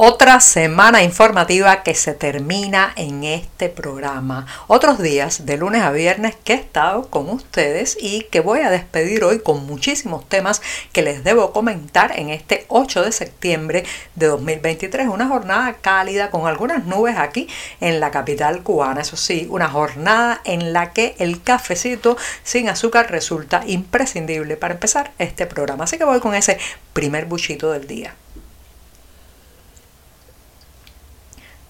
Otra semana informativa que se termina en este programa. Otros días, de lunes a viernes, que he estado con ustedes y que voy a despedir hoy con muchísimos temas que les debo comentar en este 8 de septiembre de 2023. Una jornada cálida con algunas nubes aquí en la capital cubana. Eso sí, una jornada en la que el cafecito sin azúcar resulta imprescindible para empezar este programa. Así que voy con ese primer buchito del día.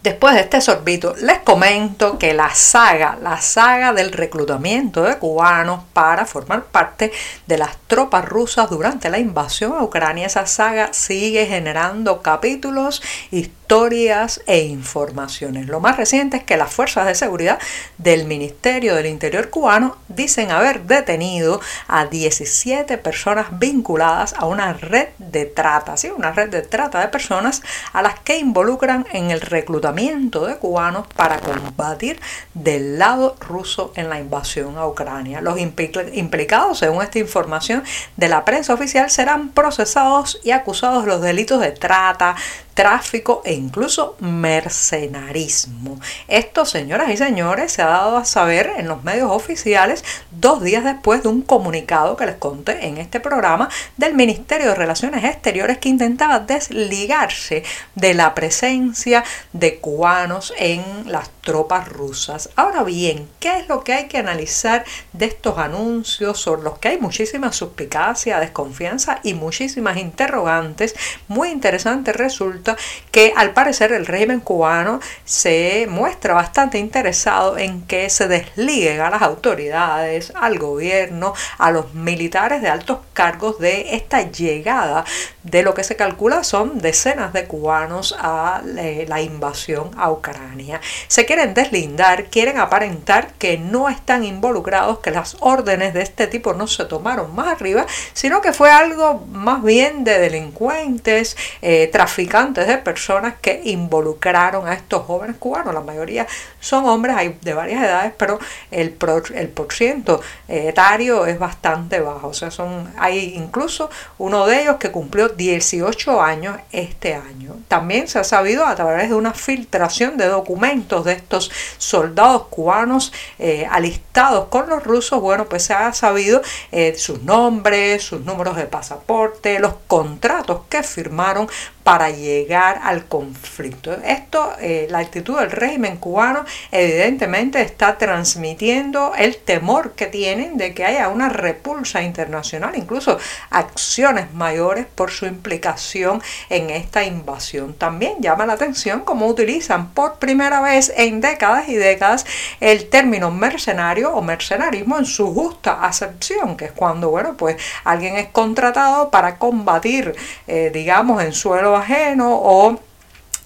Después de este sorbito, les comento que la saga, la saga del reclutamiento de cubanos para formar parte de las tropas rusas durante la invasión a Ucrania, esa saga sigue generando capítulos históricos historias e informaciones. Lo más reciente es que las fuerzas de seguridad del Ministerio del Interior cubano dicen haber detenido a 17 personas vinculadas a una red de trata, ¿sí? una red de trata de personas a las que involucran en el reclutamiento de cubanos para combatir del lado ruso en la invasión a Ucrania. Los implicados, según esta información de la prensa oficial, serán procesados y acusados de los delitos de trata, tráfico e incluso mercenarismo. Esto, señoras y señores, se ha dado a saber en los medios oficiales dos días después de un comunicado que les conté en este programa del Ministerio de Relaciones Exteriores que intentaba desligarse de la presencia de cubanos en las tropas rusas. Ahora bien, ¿qué es lo que hay que analizar de estos anuncios sobre los que hay muchísima suspicacia, desconfianza y muchísimas interrogantes? Muy interesante resulta que al parecer el régimen cubano se muestra bastante interesado en que se desliguen a las autoridades, al gobierno, a los militares de altos cargos de esta llegada de lo que se calcula son decenas de cubanos a eh, la invasión a Ucrania. Se quieren deslindar, quieren aparentar que no están involucrados, que las órdenes de este tipo no se tomaron más arriba, sino que fue algo más bien de delincuentes, eh, traficantes de personas que involucraron a estos jóvenes cubanos. La mayoría son hombres, hay de varias edades, pero el, el porciento etario es bastante bajo. O sea, son, hay incluso uno de ellos que cumplió 18 años este año. También se ha sabido a través de una filtración de documentos de estos soldados cubanos eh, alistados con los rusos, bueno, pues se ha sabido eh, sus nombres, sus números de pasaporte, los contratos que firmaron para llegar al conflicto. Esto, eh, la actitud del régimen cubano evidentemente está transmitiendo el temor que tienen de que haya una repulsa internacional, incluso acciones mayores por su implicación en esta invasión. También llama la atención cómo utilizan por primera vez en décadas y décadas el término mercenario o mercenarismo en su justa acepción, que es cuando, bueno, pues alguien es contratado para combatir, eh, digamos, en suelo ajeno o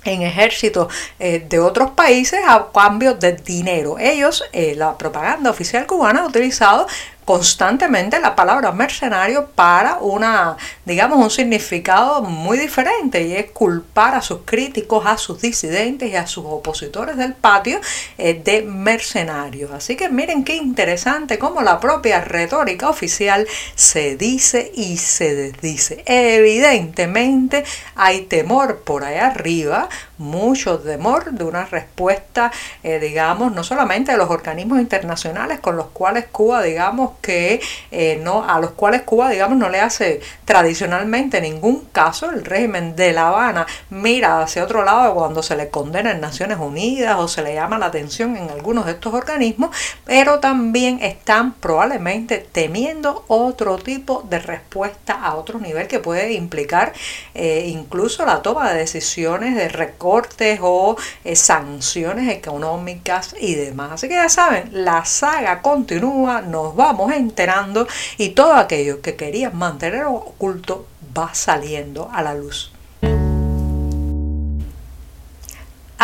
en ejércitos eh, de otros países a cambio de dinero. Ellos, eh, la propaganda oficial cubana ha utilizado constantemente la palabra mercenario para una, digamos, un significado muy diferente y es culpar a sus críticos, a sus disidentes y a sus opositores del patio eh, de mercenarios. Así que miren qué interesante cómo la propia retórica oficial se dice y se desdice. Evidentemente hay temor por ahí arriba, mucho temor de una respuesta, eh, digamos, no solamente de los organismos internacionales con los cuales Cuba, digamos, que eh, no, a los cuales Cuba, digamos, no le hace tradicionalmente ningún caso. El régimen de La Habana mira hacia otro lado cuando se le condena en Naciones Unidas o se le llama la atención en algunos de estos organismos, pero también están probablemente temiendo otro tipo de respuesta a otro nivel que puede implicar eh, incluso la toma de decisiones de recortes o eh, sanciones económicas y demás. Así que ya saben, la saga continúa, nos vamos enterando y todo aquello que querían mantener oculto va saliendo a la luz.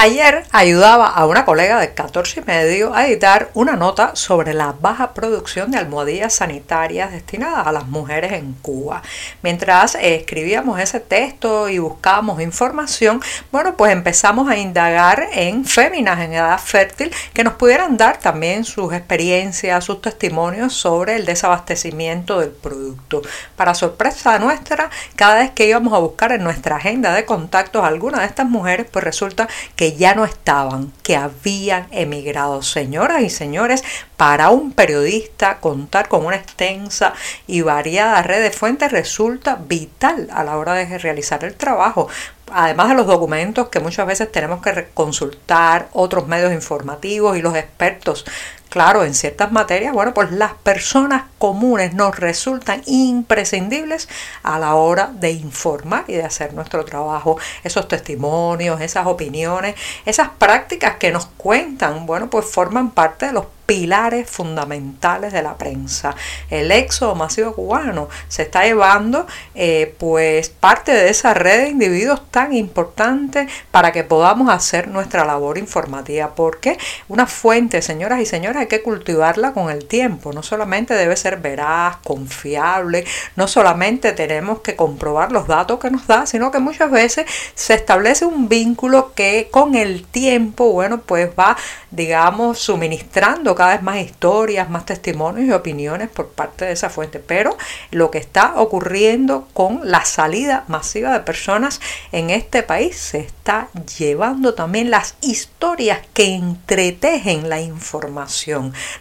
Ayer ayudaba a una colega de 14 y medio a editar una nota sobre la baja producción de almohadillas sanitarias destinadas a las mujeres en Cuba. Mientras escribíamos ese texto y buscábamos información, bueno, pues empezamos a indagar en féminas en edad fértil que nos pudieran dar también sus experiencias, sus testimonios sobre el desabastecimiento del producto. Para sorpresa nuestra, cada vez que íbamos a buscar en nuestra agenda de contactos a alguna de estas mujeres, pues resulta que ya no estaban, que habían emigrado. Señoras y señores, para un periodista contar con una extensa y variada red de fuentes resulta vital a la hora de realizar el trabajo además de los documentos que muchas veces tenemos que consultar, otros medios informativos y los expertos Claro, en ciertas materias, bueno, pues las personas comunes nos resultan imprescindibles a la hora de informar y de hacer nuestro trabajo. Esos testimonios, esas opiniones, esas prácticas que nos cuentan, bueno, pues forman parte de los pilares fundamentales de la prensa. El éxodo masivo cubano se está llevando eh, pues parte de esa red de individuos tan importante para que podamos hacer nuestra labor informativa. Porque una fuente, señoras y señores, hay que cultivarla con el tiempo. No solamente debe ser veraz, confiable, no solamente tenemos que comprobar los datos que nos da, sino que muchas veces se establece un vínculo que con el tiempo, bueno, pues va, digamos, suministrando cada vez más historias, más testimonios y opiniones por parte de esa fuente. Pero lo que está ocurriendo con la salida masiva de personas en este país se está llevando también las historias que entretejen la información.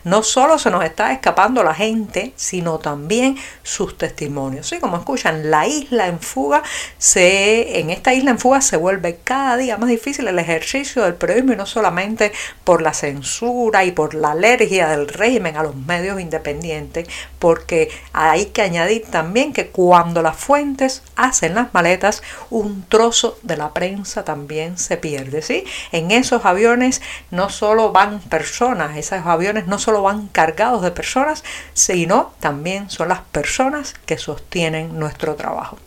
No solo se nos está escapando la gente, sino también sus testimonios. Y como escuchan, la isla en fuga, se, en esta isla en fuga se vuelve cada día más difícil el ejercicio del periodismo y no solamente por la censura y por la ley del régimen a los medios independientes, porque hay que añadir también que cuando las fuentes hacen las maletas, un trozo de la prensa también se pierde. ¿sí? En esos aviones no solo van personas, esos aviones no solo van cargados de personas, sino también son las personas que sostienen nuestro trabajo.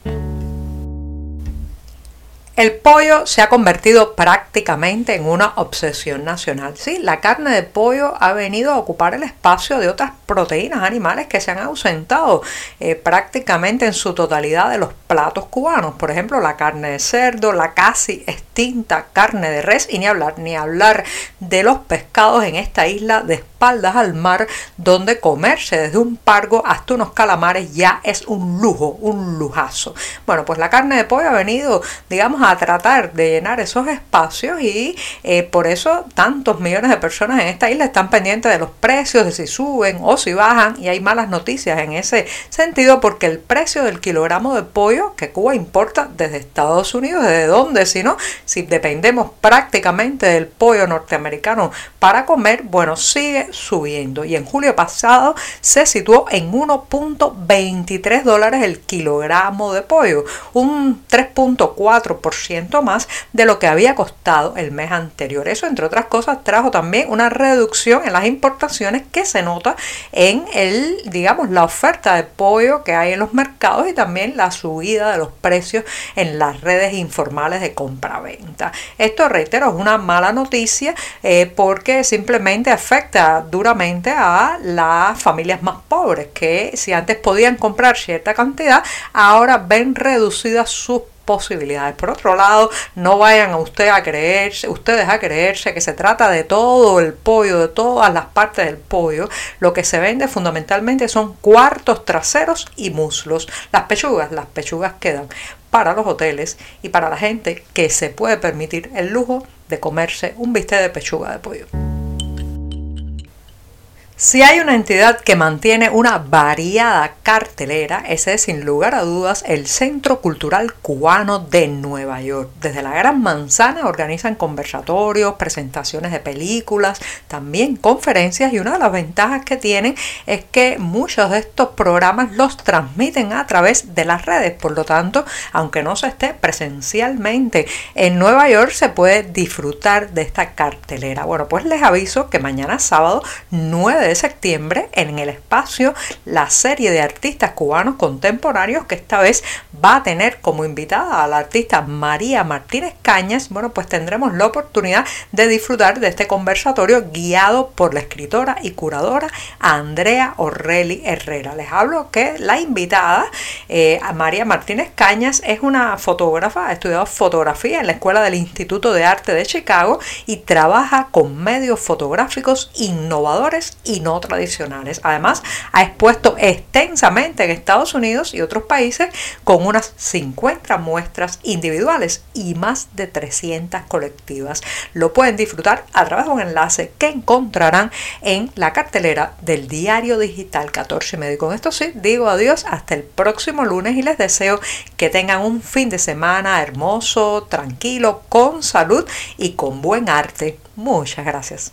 El pollo se ha convertido prácticamente en una obsesión nacional. Sí, la carne de pollo ha venido a ocupar el espacio de otras proteínas animales que se han ausentado eh, prácticamente en su totalidad de los platos cubanos. Por ejemplo, la carne de cerdo, la casi extinta carne de res y ni hablar, ni hablar de los pescados en esta isla de espaldas al mar donde comerse desde un pargo hasta unos calamares ya es un lujo, un lujazo. Bueno, pues la carne de pollo ha venido, digamos, a tratar de llenar esos espacios y eh, por eso tantos millones de personas en esta isla están pendientes de los precios, de si suben o si bajan y hay malas noticias en ese sentido porque el precio del kilogramo de pollo que Cuba importa desde Estados Unidos, ¿desde dónde? Si no, si dependemos prácticamente del pollo norteamericano para comer, bueno, sigue subiendo y en julio pasado se situó en 1.23 dólares el kilogramo de pollo, un 3.4% más de lo que había costado el mes anterior. Eso, entre otras cosas, trajo también una reducción en las importaciones que se nota en el, digamos, la oferta de pollo que hay en los mercados y también la subida de los precios en las redes informales de compra-venta. Esto, reitero, es una mala noticia eh, porque simplemente afecta duramente a las familias más pobres que si antes podían comprar cierta cantidad, ahora ven reducidas sus posibilidades. Por otro lado, no vayan a usted a creerse, ustedes a creerse que se trata de todo el pollo, de todas las partes del pollo. Lo que se vende fundamentalmente son cuartos traseros y muslos. Las pechugas, las pechugas quedan para los hoteles y para la gente que se puede permitir el lujo de comerse un bistec de pechuga de pollo. Si hay una entidad que mantiene una variada cartelera, ese es sin lugar a dudas el Centro Cultural Cubano de Nueva York. Desde la Gran Manzana organizan conversatorios, presentaciones de películas, también conferencias y una de las ventajas que tienen es que muchos de estos programas los transmiten a través de las redes. Por lo tanto, aunque no se esté presencialmente en Nueva York, se puede disfrutar de esta cartelera. Bueno, pues les aviso que mañana sábado 9 de septiembre en el espacio la serie de artistas cubanos contemporáneos que esta vez va a tener como invitada a la artista María Martínez Cañas. Bueno, pues tendremos la oportunidad de disfrutar de este conversatorio guiado por la escritora y curadora Andrea Orrelli Herrera. Les hablo que la invitada, eh, María Martínez Cañas, es una fotógrafa, ha estudiado fotografía en la Escuela del Instituto de Arte de Chicago y trabaja con medios fotográficos innovadores y no tradicionales. Además, ha expuesto extensamente en Estados Unidos y otros países con unas 50 muestras individuales y más de 300 colectivas. Lo pueden disfrutar a través de un enlace que encontrarán en la cartelera del diario digital 14 y medio. Con esto sí, digo adiós hasta el próximo lunes y les deseo que tengan un fin de semana hermoso, tranquilo, con salud y con buen arte. Muchas gracias.